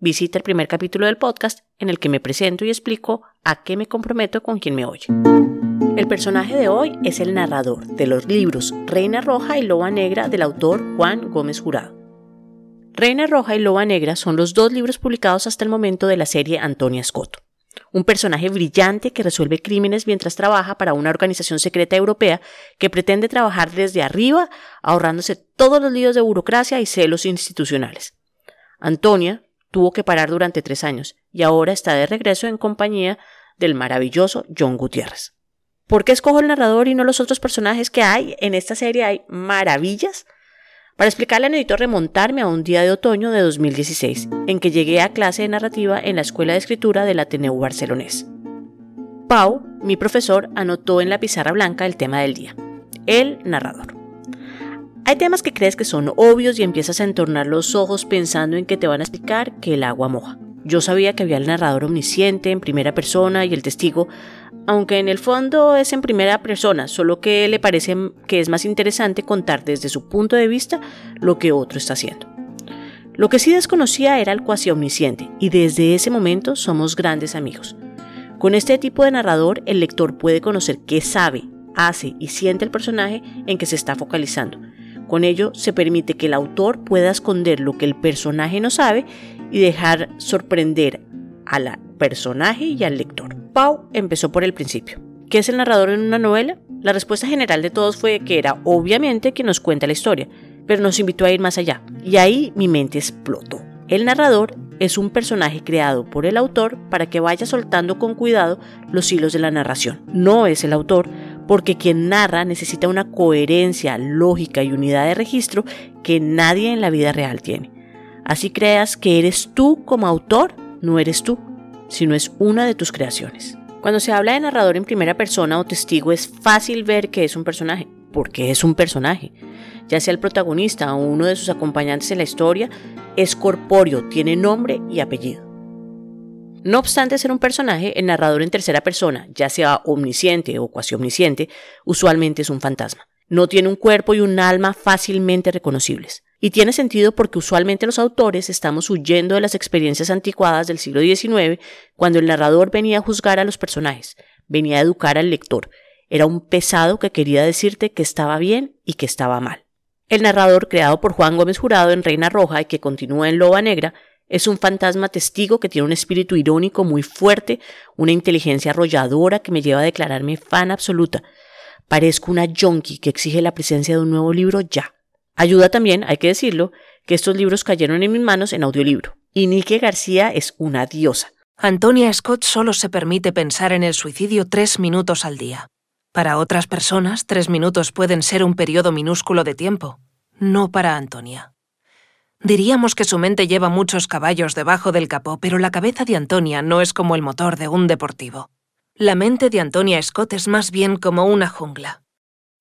visita el primer capítulo del podcast en el que me presento y explico a qué me comprometo con quien me oye. El personaje de hoy es el narrador de los libros Reina Roja y Loba Negra del autor Juan Gómez Jurado. Reina Roja y Loba Negra son los dos libros publicados hasta el momento de la serie Antonia Scotto. Un personaje brillante que resuelve crímenes mientras trabaja para una organización secreta europea que pretende trabajar desde arriba, ahorrándose todos los líos de burocracia y celos institucionales. Antonia tuvo que parar durante tres años y ahora está de regreso en compañía del maravilloso John Gutiérrez. ¿Por qué escojo el narrador y no los otros personajes que hay? En esta serie hay maravillas. Para explicarle necesito remontarme a un día de otoño de 2016, en que llegué a clase de narrativa en la Escuela de Escritura del Ateneo Barcelonés. Pau, mi profesor, anotó en la pizarra blanca el tema del día, el narrador. Hay temas que crees que son obvios y empiezas a entornar los ojos pensando en que te van a explicar que el agua moja. Yo sabía que había el narrador omnisciente en primera persona y el testigo, aunque en el fondo es en primera persona, solo que le parece que es más interesante contar desde su punto de vista lo que otro está haciendo. Lo que sí desconocía era el cuasi omnisciente, y desde ese momento somos grandes amigos. Con este tipo de narrador, el lector puede conocer qué sabe, hace y siente el personaje en que se está focalizando, con ello se permite que el autor pueda esconder lo que el personaje no sabe y dejar sorprender al personaje y al lector. Pau empezó por el principio. ¿Qué es el narrador en una novela? La respuesta general de todos fue que era obviamente quien nos cuenta la historia, pero nos invitó a ir más allá. Y ahí mi mente explotó. El narrador es un personaje creado por el autor para que vaya soltando con cuidado los hilos de la narración. No es el autor porque quien narra necesita una coherencia, lógica y unidad de registro que nadie en la vida real tiene. Así creas que eres tú como autor, no eres tú, sino es una de tus creaciones. Cuando se habla de narrador en primera persona o testigo es fácil ver que es un personaje, porque es un personaje. Ya sea el protagonista o uno de sus acompañantes en la historia, es corpóreo, tiene nombre y apellido. No obstante ser un personaje, el narrador en tercera persona, ya sea omnisciente o cuasi omnisciente, usualmente es un fantasma. No tiene un cuerpo y un alma fácilmente reconocibles. Y tiene sentido porque usualmente los autores estamos huyendo de las experiencias anticuadas del siglo XIX, cuando el narrador venía a juzgar a los personajes, venía a educar al lector. Era un pesado que quería decirte que estaba bien y que estaba mal. El narrador, creado por Juan Gómez Jurado en Reina Roja y que continúa en Loba Negra, es un fantasma testigo que tiene un espíritu irónico muy fuerte, una inteligencia arrolladora que me lleva a declararme fan absoluta. Parezco una junkie que exige la presencia de un nuevo libro ya. Ayuda también, hay que decirlo, que estos libros cayeron en mis manos en audiolibro. Y Nike García es una diosa. Antonia Scott solo se permite pensar en el suicidio tres minutos al día. Para otras personas, tres minutos pueden ser un periodo minúsculo de tiempo. No para Antonia. Diríamos que su mente lleva muchos caballos debajo del capó, pero la cabeza de Antonia no es como el motor de un deportivo. La mente de Antonia Scott es más bien como una jungla.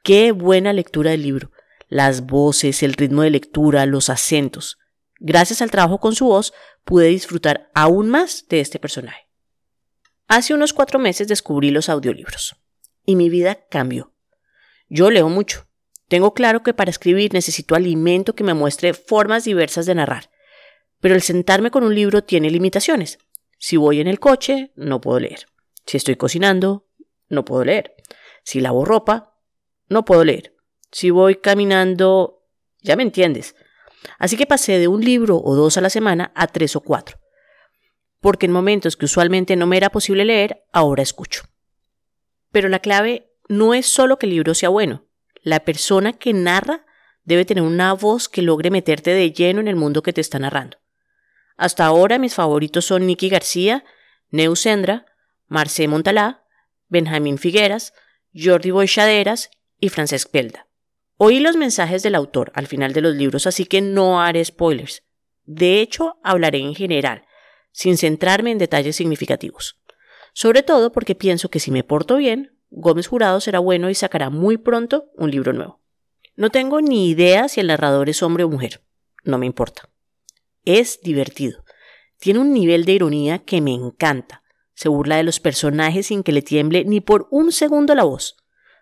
Qué buena lectura del libro. Las voces, el ritmo de lectura, los acentos. Gracias al trabajo con su voz, pude disfrutar aún más de este personaje. Hace unos cuatro meses descubrí los audiolibros y mi vida cambió. Yo leo mucho, tengo claro que para escribir necesito alimento que me muestre formas diversas de narrar, pero el sentarme con un libro tiene limitaciones. Si voy en el coche, no puedo leer. Si estoy cocinando, no puedo leer. Si lavo ropa, no puedo leer. Si voy caminando, ya me entiendes. Así que pasé de un libro o dos a la semana a tres o cuatro. Porque en momentos que usualmente no me era posible leer, ahora escucho. Pero la clave no es solo que el libro sea bueno, la persona que narra debe tener una voz que logre meterte de lleno en el mundo que te está narrando. Hasta ahora mis favoritos son Nicky García, Neusendra, Marcé Montalá, Benjamín Figueras, Jordi Boixaderas y Francesc Pelda. Oí los mensajes del autor al final de los libros, así que no haré spoilers. De hecho, hablaré en general, sin centrarme en detalles significativos. Sobre todo porque pienso que si me porto bien, Gómez Jurado será bueno y sacará muy pronto un libro nuevo. No tengo ni idea si el narrador es hombre o mujer. No me importa. Es divertido. Tiene un nivel de ironía que me encanta. Se burla de los personajes sin que le tiemble ni por un segundo la voz.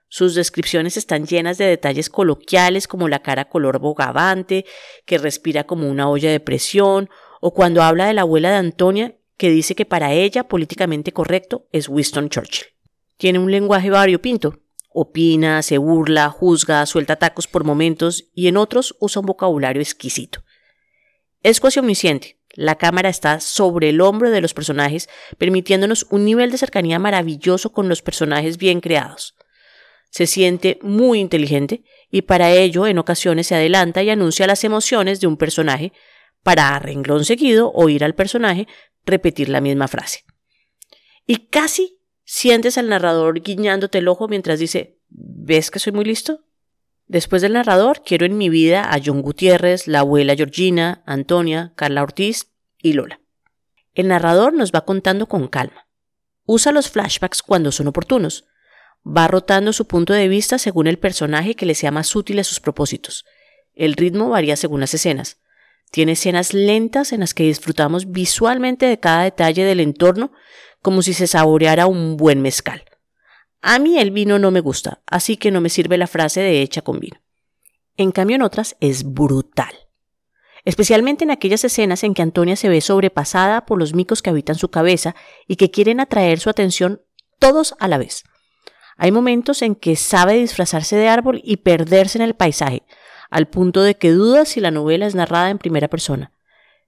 Sus descripciones están llenas de detalles coloquiales como la cara color bogavante, que respira como una olla de presión, o cuando habla de la abuela de Antonia, que dice que para ella políticamente correcto es Winston Churchill. Tiene un lenguaje variopinto. Opina, se burla, juzga, suelta tacos por momentos y en otros usa un vocabulario exquisito. Es cuasi omnisciente. La cámara está sobre el hombro de los personajes, permitiéndonos un nivel de cercanía maravilloso con los personajes bien creados se siente muy inteligente y para ello en ocasiones se adelanta y anuncia las emociones de un personaje para a renglón seguido oír al personaje repetir la misma frase. Y casi sientes al narrador guiñándote el ojo mientras dice, ¿ves que soy muy listo? Después del narrador, quiero en mi vida a John Gutiérrez, la abuela Georgina, Antonia, Carla Ortiz y Lola. El narrador nos va contando con calma. Usa los flashbacks cuando son oportunos, Va rotando su punto de vista según el personaje que le sea más útil a sus propósitos. El ritmo varía según las escenas. Tiene escenas lentas en las que disfrutamos visualmente de cada detalle del entorno como si se saboreara un buen mezcal. A mí el vino no me gusta, así que no me sirve la frase de hecha con vino. En cambio en otras es brutal. Especialmente en aquellas escenas en que Antonia se ve sobrepasada por los micos que habitan su cabeza y que quieren atraer su atención todos a la vez. Hay momentos en que sabe disfrazarse de árbol y perderse en el paisaje, al punto de que duda si la novela es narrada en primera persona.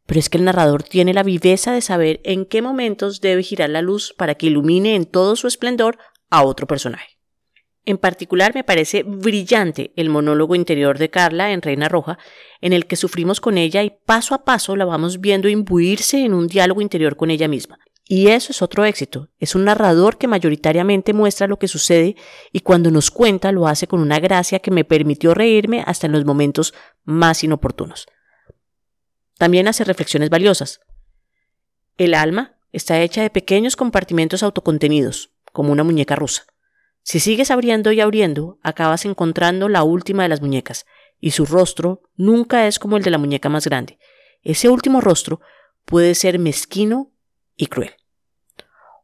Pero es que el narrador tiene la viveza de saber en qué momentos debe girar la luz para que ilumine en todo su esplendor a otro personaje. En particular me parece brillante el monólogo interior de Carla en Reina Roja, en el que sufrimos con ella y paso a paso la vamos viendo imbuirse en un diálogo interior con ella misma. Y eso es otro éxito. Es un narrador que mayoritariamente muestra lo que sucede y cuando nos cuenta lo hace con una gracia que me permitió reírme hasta en los momentos más inoportunos. También hace reflexiones valiosas. El alma está hecha de pequeños compartimentos autocontenidos, como una muñeca rusa. Si sigues abriendo y abriendo, acabas encontrando la última de las muñecas, y su rostro nunca es como el de la muñeca más grande. Ese último rostro puede ser mezquino y cruel.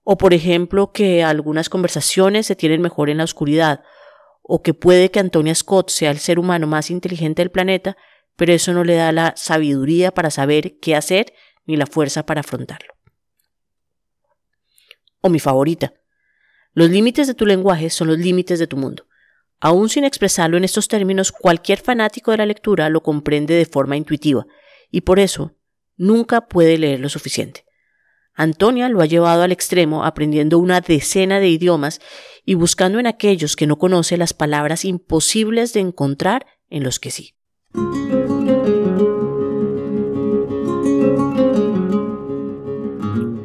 O por ejemplo que algunas conversaciones se tienen mejor en la oscuridad, o que puede que Antonia Scott sea el ser humano más inteligente del planeta, pero eso no le da la sabiduría para saber qué hacer ni la fuerza para afrontarlo. O mi favorita. Los límites de tu lenguaje son los límites de tu mundo. Aún sin expresarlo en estos términos, cualquier fanático de la lectura lo comprende de forma intuitiva, y por eso nunca puede leer lo suficiente. Antonia lo ha llevado al extremo aprendiendo una decena de idiomas y buscando en aquellos que no conoce las palabras imposibles de encontrar en los que sí.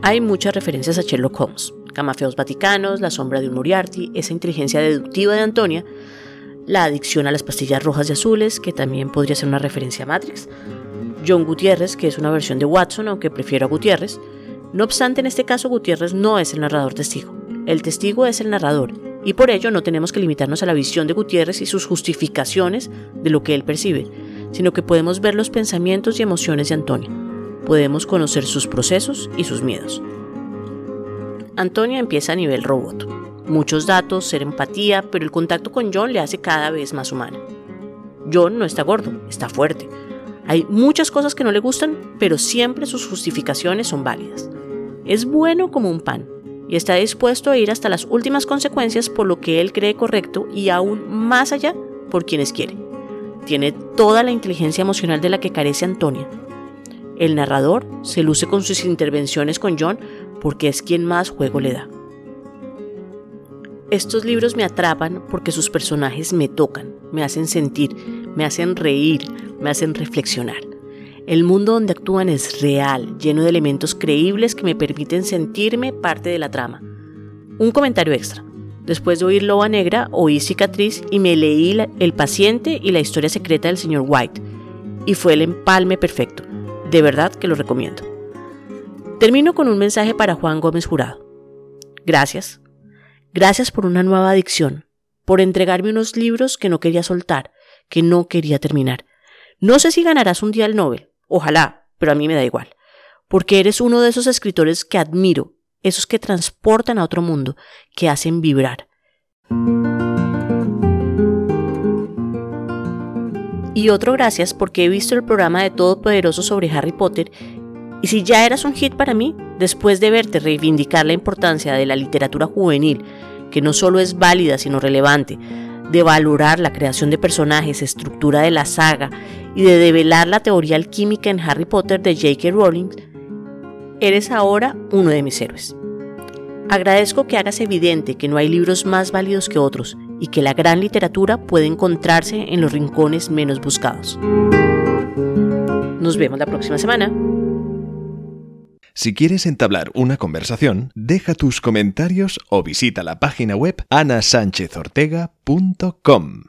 Hay muchas referencias a Sherlock Holmes, Camafeos Vaticanos, La sombra de un Moriarty, esa inteligencia deductiva de Antonia, la adicción a las pastillas rojas y azules, que también podría ser una referencia a Matrix, John Gutiérrez, que es una versión de Watson, aunque prefiero a Gutiérrez, no obstante, en este caso Gutiérrez no es el narrador testigo. El testigo es el narrador, y por ello no tenemos que limitarnos a la visión de Gutiérrez y sus justificaciones de lo que él percibe, sino que podemos ver los pensamientos y emociones de Antonia. Podemos conocer sus procesos y sus miedos. Antonia empieza a nivel robot. Muchos datos, ser empatía, pero el contacto con John le hace cada vez más humana. John no está gordo, está fuerte. Hay muchas cosas que no le gustan, pero siempre sus justificaciones son válidas. Es bueno como un pan y está dispuesto a ir hasta las últimas consecuencias por lo que él cree correcto y aún más allá por quienes quiere. Tiene toda la inteligencia emocional de la que carece Antonia. El narrador se luce con sus intervenciones con John porque es quien más juego le da. Estos libros me atrapan porque sus personajes me tocan, me hacen sentir, me hacen reír, me hacen reflexionar. El mundo donde actúan es real, lleno de elementos creíbles que me permiten sentirme parte de la trama. Un comentario extra. Después de oír Loba Negra, oí Cicatriz y me leí El paciente y la historia secreta del señor White. Y fue el empalme perfecto. De verdad que lo recomiendo. Termino con un mensaje para Juan Gómez Jurado. Gracias. Gracias por una nueva adicción, por entregarme unos libros que no quería soltar, que no quería terminar. No sé si ganarás un día el Nobel, ojalá, pero a mí me da igual, porque eres uno de esos escritores que admiro, esos que transportan a otro mundo, que hacen vibrar. Y otro gracias porque he visto el programa de Todopoderoso sobre Harry Potter y si ya eras un hit para mí, después de verte reivindicar la importancia de la literatura juvenil, que no solo es válida sino relevante, de valorar la creación de personajes, estructura de la saga y de develar la teoría alquímica en Harry Potter de J.K. Rowling, eres ahora uno de mis héroes. Agradezco que hagas evidente que no hay libros más válidos que otros y que la gran literatura puede encontrarse en los rincones menos buscados. Nos vemos la próxima semana. Si quieres entablar una conversación, deja tus comentarios o visita la página web anasanchezortega.com.